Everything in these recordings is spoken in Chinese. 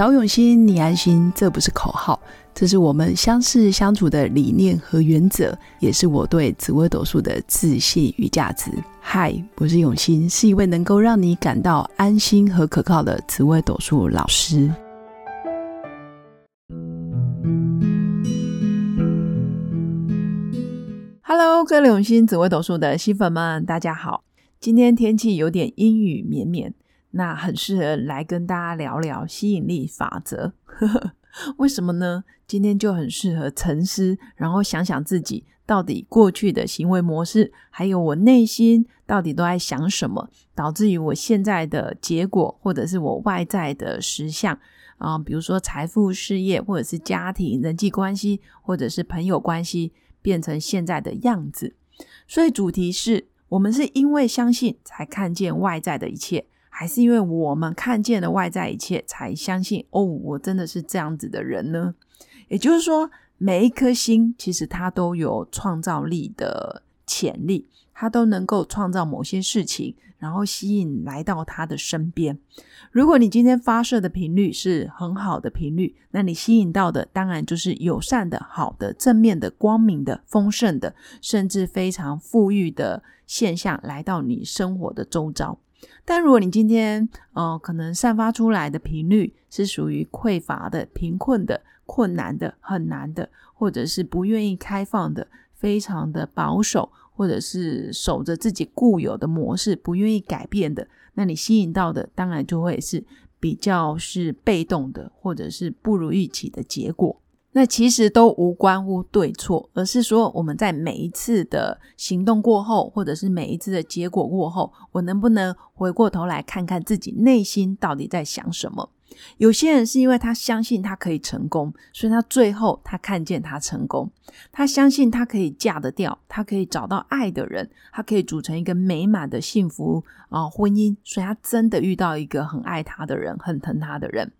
找永新，你安心，这不是口号，这是我们相识相处的理念和原则，也是我对紫微斗数的自信与价值。嗨，我是永新，是一位能够让你感到安心和可靠的紫微斗数老师。Hello，各位永新紫微斗数的新粉们，大家好。今天天气有点阴雨绵绵。那很适合来跟大家聊聊吸引力法则，为什么呢？今天就很适合沉思，然后想想自己到底过去的行为模式，还有我内心到底都在想什么，导致于我现在的结果，或者是我外在的实相啊，比如说财富、事业，或者是家庭、人际关系，或者是朋友关系，变成现在的样子。所以主题是我们是因为相信才看见外在的一切。还是因为我们看见了外在一切，才相信哦，我真的是这样子的人呢？也就是说，每一颗心其实它都有创造力的潜力，它都能够创造某些事情，然后吸引来到他的身边。如果你今天发射的频率是很好的频率，那你吸引到的当然就是友善的、好的、正面的、光明的、丰盛的，甚至非常富裕的现象来到你生活的周遭。但如果你今天，呃，可能散发出来的频率是属于匮乏的、贫困的、困难的、很难的，或者是不愿意开放的、非常的保守，或者是守着自己固有的模式、不愿意改变的，那你吸引到的当然就会是比较是被动的，或者是不如预期的结果。那其实都无关乎对错，而是说我们在每一次的行动过后，或者是每一次的结果过后，我能不能回过头来看看自己内心到底在想什么？有些人是因为他相信他可以成功，所以他最后他看见他成功，他相信他可以嫁得掉，他可以找到爱的人，他可以组成一个美满的幸福啊婚姻，所以他真的遇到一个很爱他的人，很疼他的人。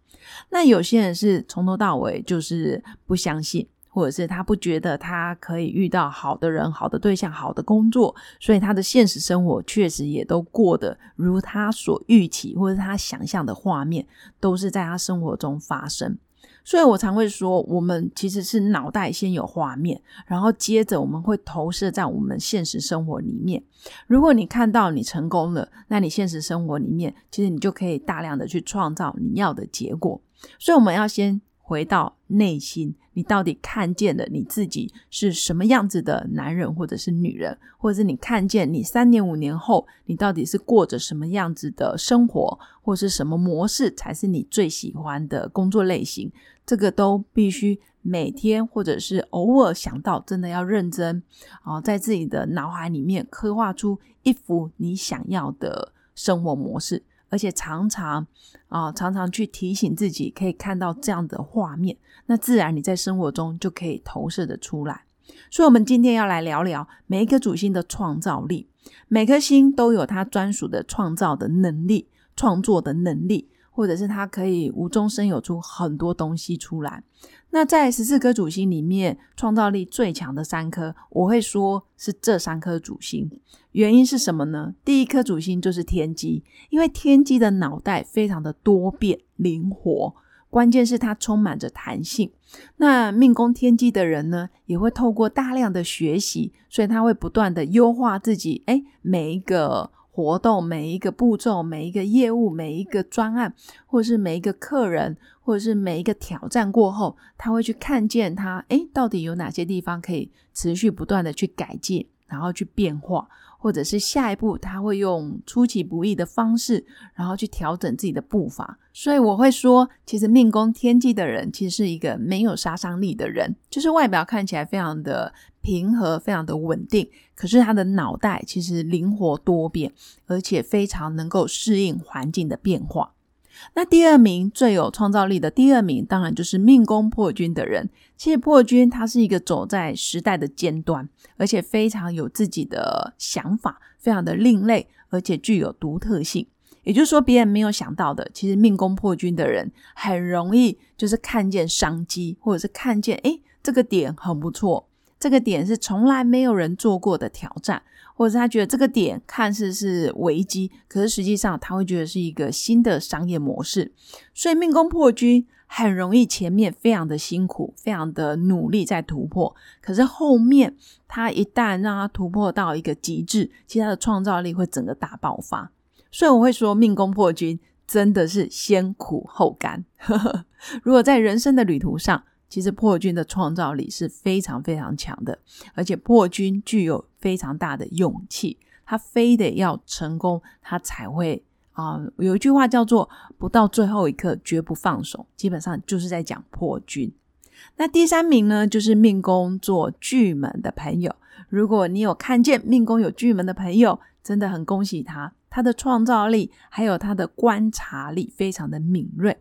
那有些人是从头到尾就是不相信，或者是他不觉得他可以遇到好的人、好的对象、好的工作，所以他的现实生活确实也都过得如他所预期，或者他想象的画面，都是在他生活中发生。所以我常会说，我们其实是脑袋先有画面，然后接着我们会投射在我们现实生活里面。如果你看到你成功了，那你现实生活里面其实你就可以大量的去创造你要的结果。所以我们要先。回到内心，你到底看见的你自己是什么样子的男人或者是女人，或者是你看见你三年五年后，你到底是过着什么样子的生活，或是什么模式才是你最喜欢的工作类型？这个都必须每天或者是偶尔想到，真的要认真啊，在自己的脑海里面刻画出一幅你想要的生活模式。而且常常啊，常常去提醒自己，可以看到这样的画面，那自然你在生活中就可以投射的出来。所以，我们今天要来聊聊每一颗主星的创造力。每颗星都有它专属的创造的能力、创作的能力，或者是它可以无中生有出很多东西出来。那在十四颗主星里面，创造力最强的三颗，我会说是这三颗主星。原因是什么呢？第一颗主星就是天机，因为天机的脑袋非常的多变灵活，关键是它充满着弹性。那命宫天机的人呢，也会透过大量的学习，所以他会不断的优化自己。哎，每一个。活动每一个步骤、每一个业务、每一个专案，或者是每一个客人，或者是每一个挑战过后，他会去看见他，诶，到底有哪些地方可以持续不断的去改进，然后去变化。或者是下一步，他会用出其不意的方式，然后去调整自己的步伐。所以我会说，其实命宫天机的人，其实是一个没有杀伤力的人，就是外表看起来非常的平和，非常的稳定，可是他的脑袋其实灵活多变，而且非常能够适应环境的变化。那第二名最有创造力的第二名，当然就是命宫破军的人。其实破军他是一个走在时代的尖端，而且非常有自己的想法，非常的另类，而且具有独特性。也就是说，别人没有想到的，其实命宫破军的人很容易就是看见商机，或者是看见诶这个点很不错，这个点是从来没有人做过的挑战，或者是他觉得这个点看似是危机，可是实际上他会觉得是一个新的商业模式。所以命宫破军很容易前面非常的辛苦，非常的努力在突破，可是后面他一旦让他突破到一个极致，其实他的创造力会整个大爆发。所以我会说，命宫破军真的是先苦后甘。如果在人生的旅途上，其实破军的创造力是非常非常强的，而且破军具有非常大的勇气，他非得要成功，他才会啊。有一句话叫做“不到最后一刻绝不放手”，基本上就是在讲破军。那第三名呢，就是命宫做巨门的朋友。如果你有看见命宫有巨门的朋友，真的很恭喜他。他的创造力还有他的观察力非常的敏锐，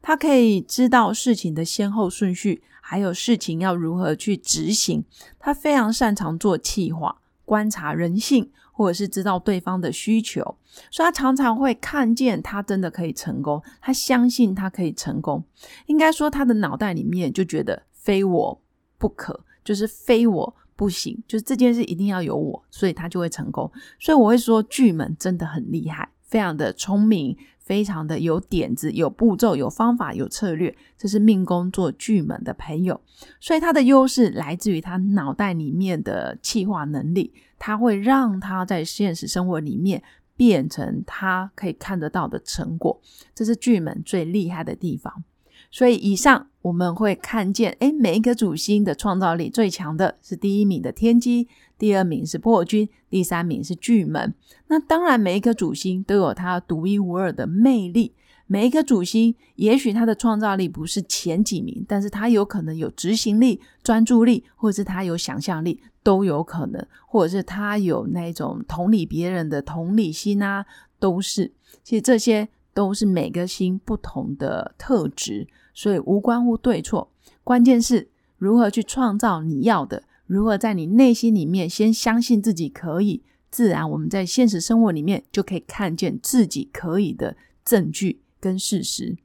他可以知道事情的先后顺序，还有事情要如何去执行。他非常擅长做计划，观察人性，或者是知道对方的需求，所以他常常会看见他真的可以成功，他相信他可以成功。应该说他的脑袋里面就觉得非我不可，就是非我。不行，就是这件事一定要有我，所以他就会成功。所以我会说，巨门真的很厉害，非常的聪明，非常的有点子、有步骤、有方法、有策略。这是命宫做巨门的朋友，所以他的优势来自于他脑袋里面的气化能力，他会让他在现实生活里面变成他可以看得到的成果。这是巨门最厉害的地方。所以以上我们会看见，哎，每一颗主星的创造力最强的是第一名的天机，第二名是破军，第三名是巨门。那当然，每一颗主星都有它独一无二的魅力。每一颗主星，也许它的创造力不是前几名，但是它有可能有执行力、专注力，或者是它有想象力，都有可能，或者是它有那种同理别人的同理心啊，都是。其实这些都是每个星不同的特质。所以无关乎对错，关键是如何去创造你要的，如何在你内心里面先相信自己可以，自然我们在现实生活里面就可以看见自己可以的证据跟事实。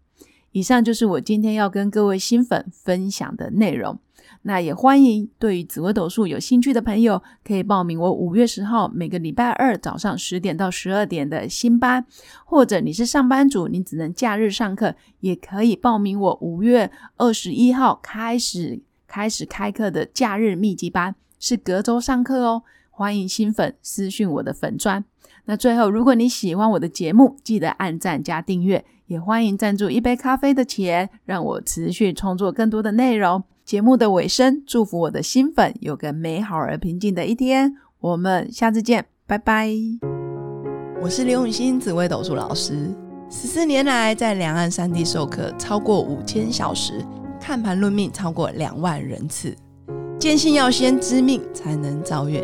以上就是我今天要跟各位新粉分享的内容。那也欢迎对于紫微斗数有兴趣的朋友，可以报名我五月十号每个礼拜二早上十点到十二点的新班，或者你是上班族，你只能假日上课，也可以报名我五月二十一号开始开始开课的假日密集班，是隔周上课哦。欢迎新粉私讯我的粉砖。那最后，如果你喜欢我的节目，记得按赞加订阅，也欢迎赞助一杯咖啡的钱，让我持续创作更多的内容。节目的尾声，祝福我的新粉有个美好而平静的一天。我们下次见，拜拜。我是刘永新，紫微斗数老师。十四年来，在两岸三地授课超过五千小时，看盘论命超过两万人次。坚信要先知命，才能造运，